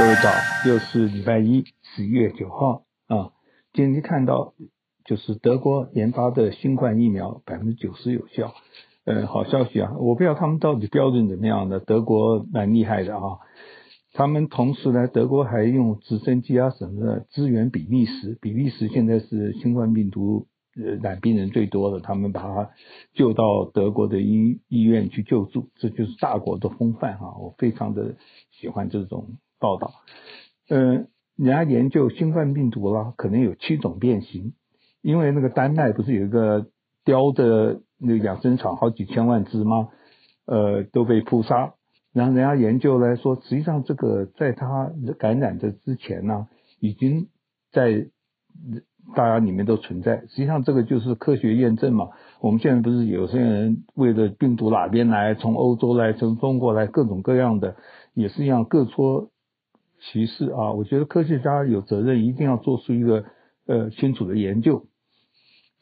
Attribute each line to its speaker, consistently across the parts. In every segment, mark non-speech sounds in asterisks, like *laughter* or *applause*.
Speaker 1: 各位早，又是礼拜一，十一月九号啊。今天看到就是德国研发的新冠疫苗百分之九十有效，呃，好消息啊！我不知道他们到底标准怎么样的，德国蛮厉害的啊。他们同时呢，德国还用直升机啊什么的支援比利时，比利时现在是新冠病毒呃染病人最多的，他们把他救到德国的医医院去救助，这就是大国的风范、啊。我非常的喜欢这种。报道，嗯、人家研究新冠病毒啦，可能有七种变形，因为那个丹麦不是有一个雕的那养生场好几千万只吗？呃，都被扑杀，然后人家研究来说，实际上这个在它感染的之前呢，已经在大家里面都存在。实际上这个就是科学验证嘛。我们现在不是有些人为了病毒哪边来，从欧洲来，从中国来，各种各样的，也是一样各说。歧视啊，我觉得科学家有责任，一定要做出一个呃清楚的研究。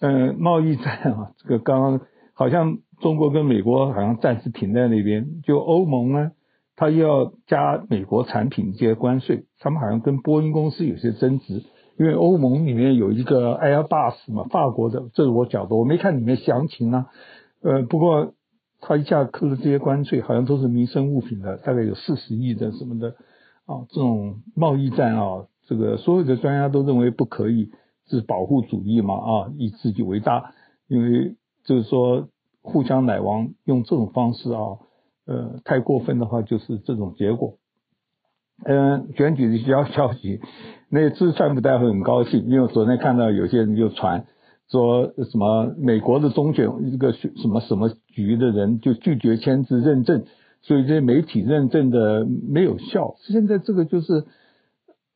Speaker 1: 呃，贸易战啊，这个刚刚好像中国跟美国好像暂时停在那边，就欧盟呢，他又要加美国产品一些关税，他们好像跟波音公司有些争执，因为欧盟里面有一个 Airbus 嘛，法国的，这是我角度，我没看里面详情啊。呃，不过他一下扣的这些关税，好像都是民生物品的，大概有四十亿的什么的。啊，这种贸易战啊，这个所有的专家都认为不可以，是保护主义嘛啊，以自己为大，因为就是说互相奶王，用这种方式啊，呃，太过分的话就是这种结果。嗯、选举的消消息，那支持川普大会很高兴，因为昨天看到有些人就传说什么美国的中选一个什么什么局的人就拒绝签字认证。所以这些媒体认证的没有效，现在这个就是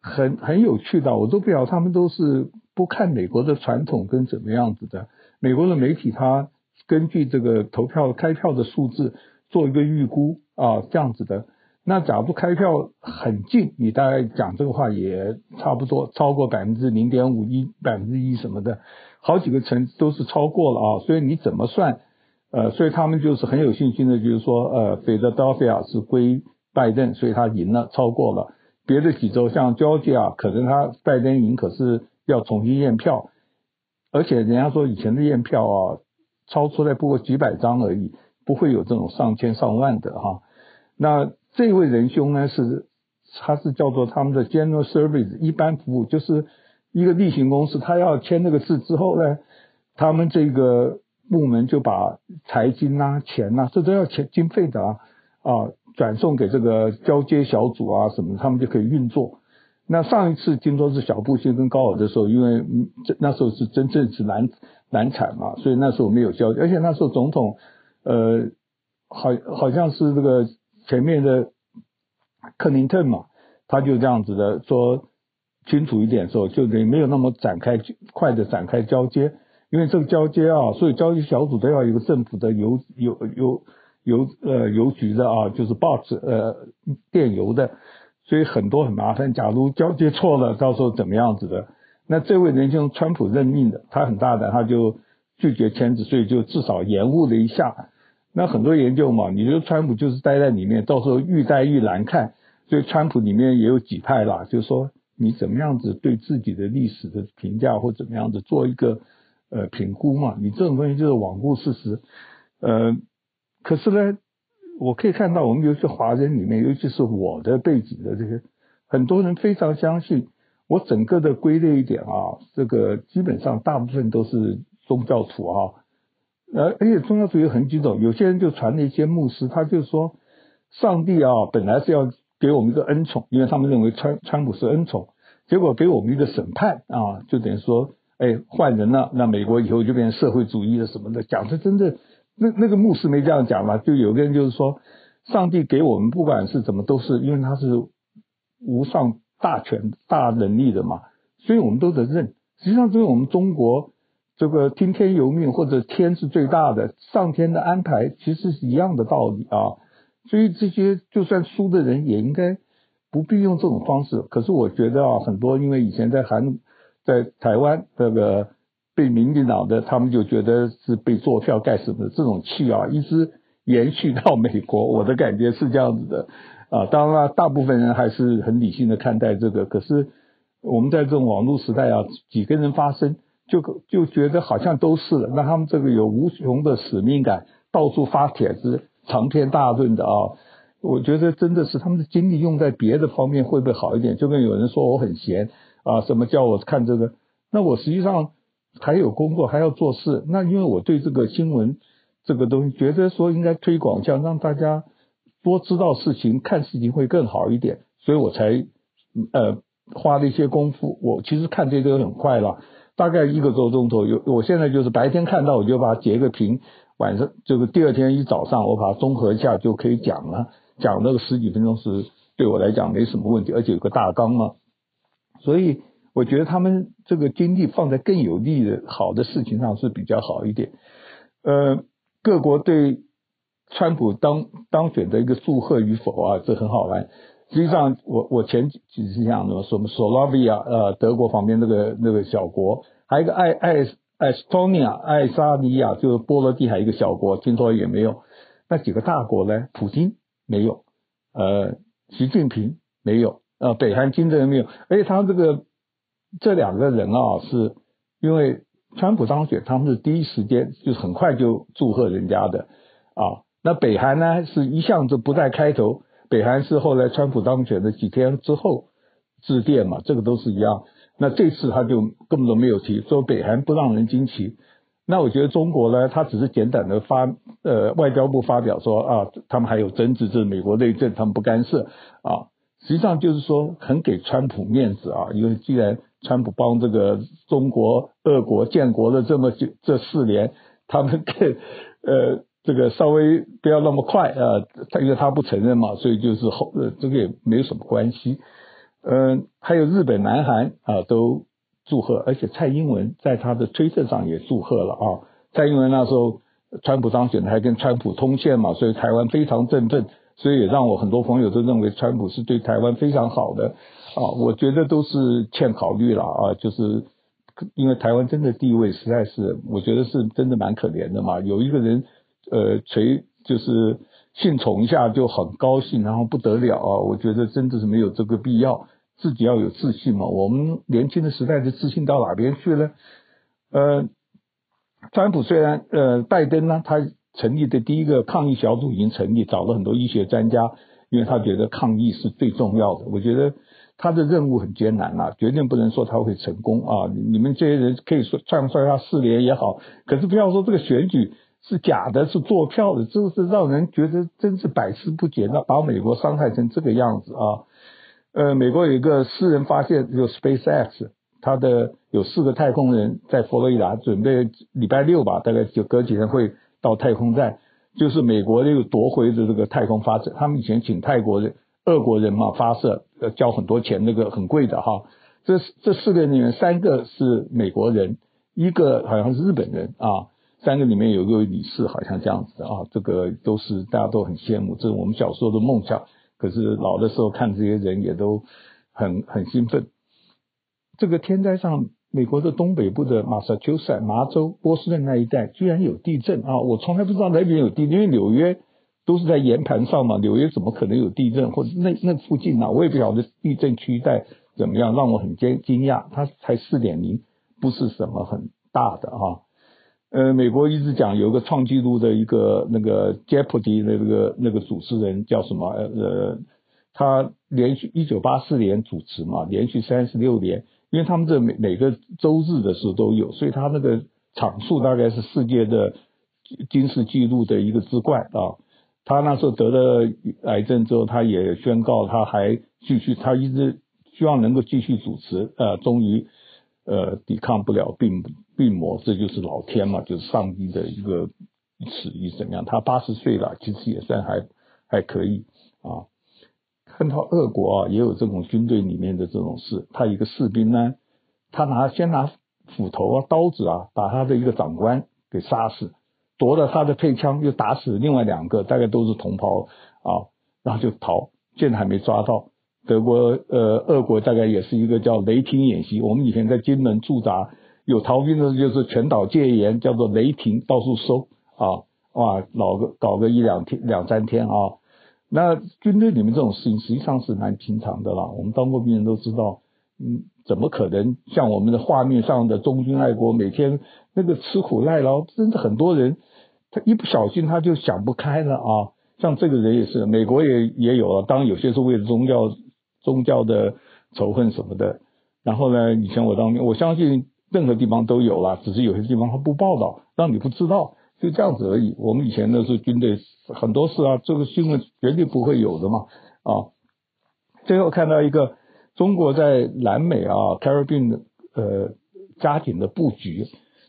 Speaker 1: 很很有趣的，我都不知道他们都是不看美国的传统跟怎么样子的。美国的媒体他根据这个投票开票的数字做一个预估啊，这样子的。那假如开票很近，你大概讲这个话也差不多超过百分之零点五一、百分之一什么的，好几个层都是超过了啊。所以你怎么算？呃，所以他们就是很有信心的，就是说，呃，斐德道菲亚是归拜登，所以他赢了，超过了。别的几州像交界啊，可能他拜登赢，可是要重新验票，而且人家说以前的验票啊，超出来不过几百张而已，不会有这种上千上万的哈。那这位仁兄呢，是他是叫做他们的 General Service 一般服务，就是一个例行公司，他要签那个字之后呢，他们这个。部门就把财经呐、啊、钱呐、这都要钱经费的啊啊，转送给这个交接小组啊什么，他们就可以运作。那上一次听说是小布希跟高尔的时候，因为那时候是真正是难难产嘛，所以那时候没有交接，而且那时候总统呃好好像是这个前面的克林顿嘛，他就这样子的说清楚一点说，就等于没有那么展开快的展开交接。因为这个交接啊，所以交接小组都要一个政府的邮邮邮邮呃邮局的啊，就是报纸呃电邮的，所以很多很麻烦。假如交接错了，到时候怎么样子的？那这位仁兄川普任命的，他很大胆，他就拒绝签字，所以就至少延误了一下。那很多研究嘛，你说川普就是待在里面，到时候愈待愈难看。所以川普里面也有几派啦，就是说你怎么样子对自己的历史的评价或怎么样子做一个。呃，评估嘛，你这种东西就是罔顾事实。呃，可是呢，我可以看到我们尤其华人里面，尤其是我的背景的这些很多人非常相信。我整个的归类一点啊，这个基本上大部分都是宗教徒啊。呃，而且宗教徒有很几种，有些人就传了一些牧师，他就说，上帝啊，本来是要给我们一个恩宠，因为他们认为川川普是恩宠，结果给我们一个审判啊，就等于说。哎，换人了，那美国以后就变成社会主义了什么的，讲的真的，那那个牧师没这样讲嘛？就有个人就是说，上帝给我们不管是怎么都是，因为他是无上大权大能力的嘛，所以我们都得认。实际上，就是我们中国这个听天由命或者天是最大的，上天的安排其实是一样的道理啊。所以这些就算输的人也应该不必用这种方式。可是我觉得啊，很多因为以前在韩。在台湾这个被民进党的，他们就觉得是被做票干什么的这种气啊，一直延续到美国。我的感觉是这样子的啊，当然了，大部分人还是很理性的看待这个。可是我们在这种网络时代啊，几个人发声就就觉得好像都是了。那他们这个有无穷的使命感，到处发帖子，长篇大论的啊。我觉得真的是他们的精力用在别的方面会不会好一点？就跟有人说我很闲啊，什么叫我看这个？那我实际上还有工作，还要做事。那因为我对这个新闻这个东西，觉得说应该推广，这样让大家多知道事情，看事情会更好一点，所以我才呃花了一些功夫。我其实看这个很快了，大概一个多钟头。有我现在就是白天看到，我就把它截个屏，晚上这个第二天一早上我把它综合一下就可以讲了。讲那个十几分钟是对我来讲没什么问题，而且有个大纲嘛，所以我觉得他们这个精力放在更有利的好的事情上是比较好一点。呃，各国对川普当当选的一个祝贺与否啊，这很好玩。实际上我，我前几几次讲的什么索拉维亚呃德国旁边那个那个小国，还有一个爱爱爱斯托尼亚爱沙尼亚，就是波罗的海一个小国，听说也没有。那几个大国呢？普京。没有，呃，习近平没有，呃，北韩金正恩没有，而且他这个这两个人啊，是因为川普当选，他们是第一时间就很快就祝贺人家的啊。那北韩呢，是一向就不在开头，北韩是后来川普当选的几天之后致电嘛，这个都是一样。那这次他就根本都没有提，说北韩不让人惊奇。那我觉得中国呢，他只是简短的发，呃，外交部发表说啊，他们还有争执，这是美国内政，他们不干涉啊。实际上就是说很给川普面子啊，因为既然川普帮这个中国、俄国建国了这么久这四年，他们更呃这个稍微不要那么快啊，他因为他不承认嘛，所以就是后呃这个也没有什么关系。嗯、还有日本、南韩啊都。祝贺，而且蔡英文在他的推特上也祝贺了啊！蔡英文那时候川普当选，还跟川普通线嘛，所以台湾非常振奋，所以也让我很多朋友都认为川普是对台湾非常好的啊！我觉得都是欠考虑了啊，就是因为台湾真的地位实在是，我觉得是真的蛮可怜的嘛。有一个人呃垂就是信从一下就很高兴，然后不得了啊！我觉得真的是没有这个必要。自己要有自信嘛，我们年轻的时代的自信到哪边去了？呃，川普虽然呃，拜登呢，他成立的第一个抗疫小组已经成立，找了很多医学专家，因为他觉得抗疫是最重要的。我觉得他的任务很艰难啊，绝对不能说他会成功啊！你们这些人可以说唱衰他四年也好，可是不要说这个选举是假的，是做票的，这是让人觉得真是百思不解，那把美国伤害成这个样子啊！呃，美国有一个私人发现，就 SpaceX，它的有四个太空人在佛罗里达准备礼拜六吧，大概就隔几天会到太空站，就是美国又夺回的这个太空发射。他们以前请泰国人、俄国人嘛发射，呃，交很多钱，那个很贵的哈。这这四个人里面，三个是美国人，一个好像是日本人啊，三个里面有一个女士，好像这样子的啊，这个都是大家都很羡慕，这是我们小时候的梦想。可是老的时候看这些人也都很很兴奋。这个天灾上，美国的东北部的马萨诸塞、麻州、波士顿那一带居然有地震啊！我从来不知道那边有地震，因为纽约都是在盐盘上嘛，纽约怎么可能有地震？或者那那附近呢、啊？我也不晓得地震区带怎么样，让我很惊惊讶。它才四点零，不是什么很大的啊。呃，美国一直讲有个创纪录的一个那个 Jeopardy 的那个那个主持人叫什么？呃，他连续一九八四年主持嘛，连续三十六年，因为他们这每每个周日的时候都有，所以他那个场数大概是世界的金氏纪录的一个之冠啊。他那时候得了癌症之后，他也宣告他还继续，他一直希望能够继续主持，呃，终于呃抵抗不了病。病魔，这就是老天嘛，就是上帝的一个旨意怎么样？他八十岁了，其实也算还还可以啊。跟到俄国啊，也有这种军队里面的这种事。他一个士兵呢，他拿先拿斧头啊、刀子啊，把他的一个长官给杀死，夺了他的配枪，又打死另外两个，大概都是同袍啊，然后就逃，现在还没抓到。德国呃，俄国大概也是一个叫雷霆演习。我们以前在金门驻扎。有逃兵的，就是全岛戒严，叫做雷霆，到处搜啊。哇，搞个搞个一两天两三天啊。那军队里面这种事情实际上是蛮平常的啦。我们当过兵人都知道，嗯，怎么可能像我们的画面上的忠君爱国，每天那个吃苦耐劳，真的很多人他一不小心他就想不开了啊。像这个人也是，美国也也有了，当然有些是为了宗教宗教的仇恨什么的。然后呢，以前我当兵，我相信任何地方都有啦，只是有些地方他不报道，让你不知道，就这样子而已。我们以前呢是军队，很多事啊，这个新闻绝对不会有的嘛啊。最后看到一个中国在南美啊，Caribbean 的呃家庭的布局，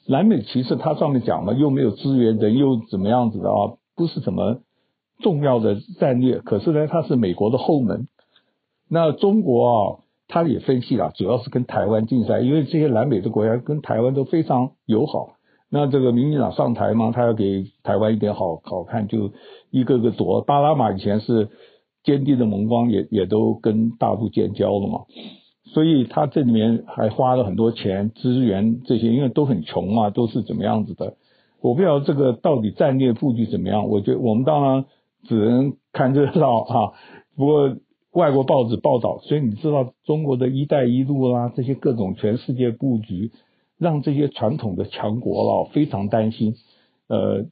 Speaker 1: 南美其实它上面讲了，又没有资源，人又怎么样子的啊，不是什么。重要的战略，可是呢，它是美国的后门。那中国啊，他也分析了，主要是跟台湾竞赛，因为这些南美的国家跟台湾都非常友好。那这个民进党上台嘛，他要给台湾一点好好看，就一个个夺。巴拿马以前是坚定的盟邦，也也都跟大陆建交了嘛。所以他这里面还花了很多钱支援这些，因为都很穷嘛，都是怎么样子的。我不知道这个到底战略布局怎么样。我觉得我们当然。只能看热闹 *laughs* 啊！不过外国报纸报道，所以你知道中国的一带一路啦，这些各种全世界布局，让这些传统的强国啊非常担心。呃，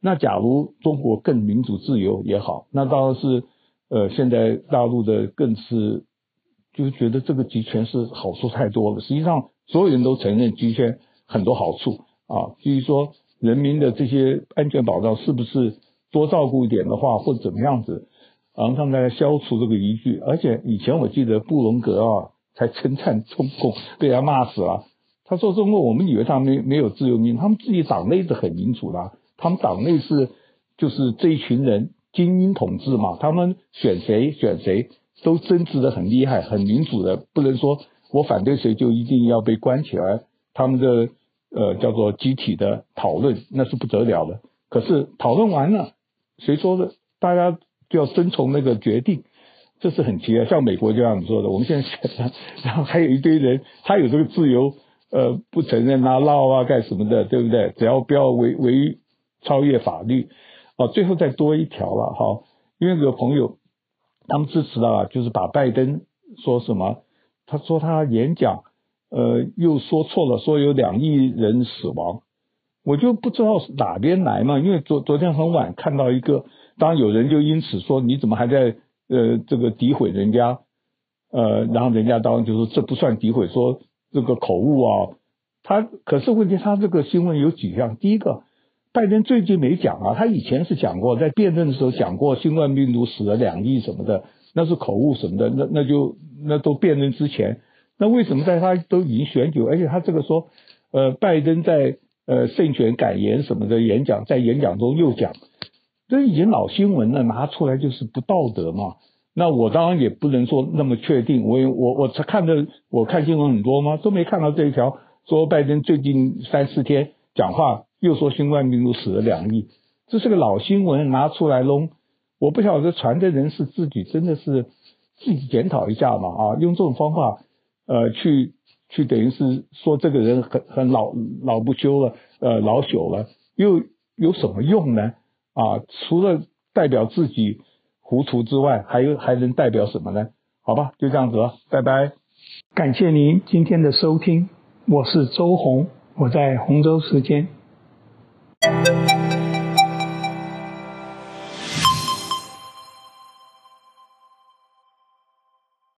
Speaker 1: 那假如中国更民主自由也好，那当然是呃，现在大陆的更是就觉得这个集权是好处太多了。实际上，所有人都承认集权很多好处啊，至于说人民的这些安全保障是不是？多照顾一点的话，或者怎么样子，然后他们来消除这个疑惧。而且以前我记得布隆格啊，才称赞中共，被他骂死了。他说中国，我们以为他们没没有自由民，他们自己党内是很民主的。他们党内是就是这一群人精英统治嘛，他们选谁选谁都争执的很厉害，很民主的，不能说我反对谁就一定要被关起来。他们的呃叫做集体的讨论，那是不得了的。可是讨论完了。谁说的？大家就要遵从那个决定，这是很奇怪。像美国这样子说的。我们现在，然后还有一堆人，他有这个自由，呃，不承认啊、闹啊、干什么的，对不对？只要不要违违超越法律，哦，最后再多一条了哈。因为有朋友，他们支持的啊，就是把拜登说什么？他说他演讲，呃，又说错了，说有两亿人死亡。我就不知道哪边来嘛，因为昨昨天很晚看到一个，当有人就因此说你怎么还在呃这个诋毁人家，呃，然后人家当然就说这不算诋毁，说这个口误啊，他可是问题他这个新闻有几项，第一个，拜登最近没讲啊，他以前是讲过，在辩论的时候讲过新冠病毒死了两亿什么的，那是口误什么的，那那就那都辩论之前，那为什么在他都已经选举，而且他这个说，呃，拜登在。呃，胜选感言什么的演讲，在演讲中又讲，这已经老新闻了，拿出来就是不道德嘛。那我当然也不能说那么确定，我我我看的，我看新闻很多吗？都没看到这一条，说拜登最近三四天讲话又说新冠病毒死了两亿，这是个老新闻，拿出来弄，我不晓得传的人是自己真的是自己检讨一下嘛啊，用这种方法呃去。去等于是说这个人很很老老不休了，呃，老朽了，又有什么用呢？啊，除了代表自己糊涂之外，还有还能代表什么呢？好吧，就这样子了，拜拜。感谢您今天的收听，我是周红，我在洪州时间。